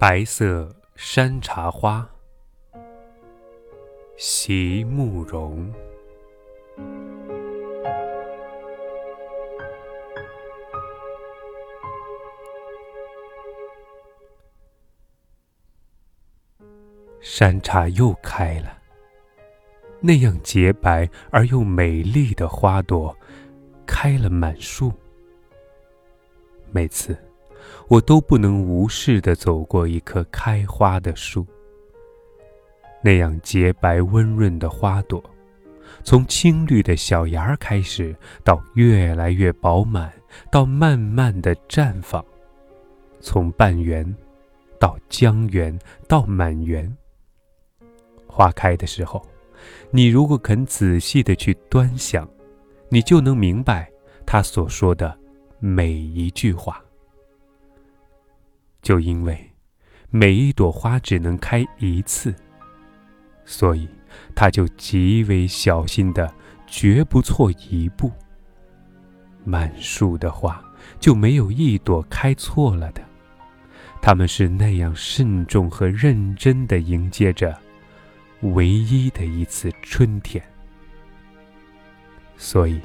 白色山茶花，席慕容。山茶又开了，那样洁白而又美丽的花朵，开了满树。每次，我都不能无视的走过一棵开花的树。那样洁白温润的花朵，从青绿的小芽儿开始，到越来越饱满，到慢慢的绽放，从半圆，到将圆，到满圆。花开的时候，你如果肯仔细的去端详，你就能明白他所说的每一句话。就因为每一朵花只能开一次，所以他就极为小心的，绝不错一步。满树的花就没有一朵开错了的，他们是那样慎重和认真的迎接着。唯一的一次春天，所以，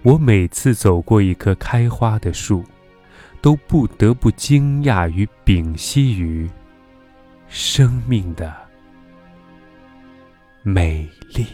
我每次走过一棵开花的树，都不得不惊讶与屏息于生命的美丽。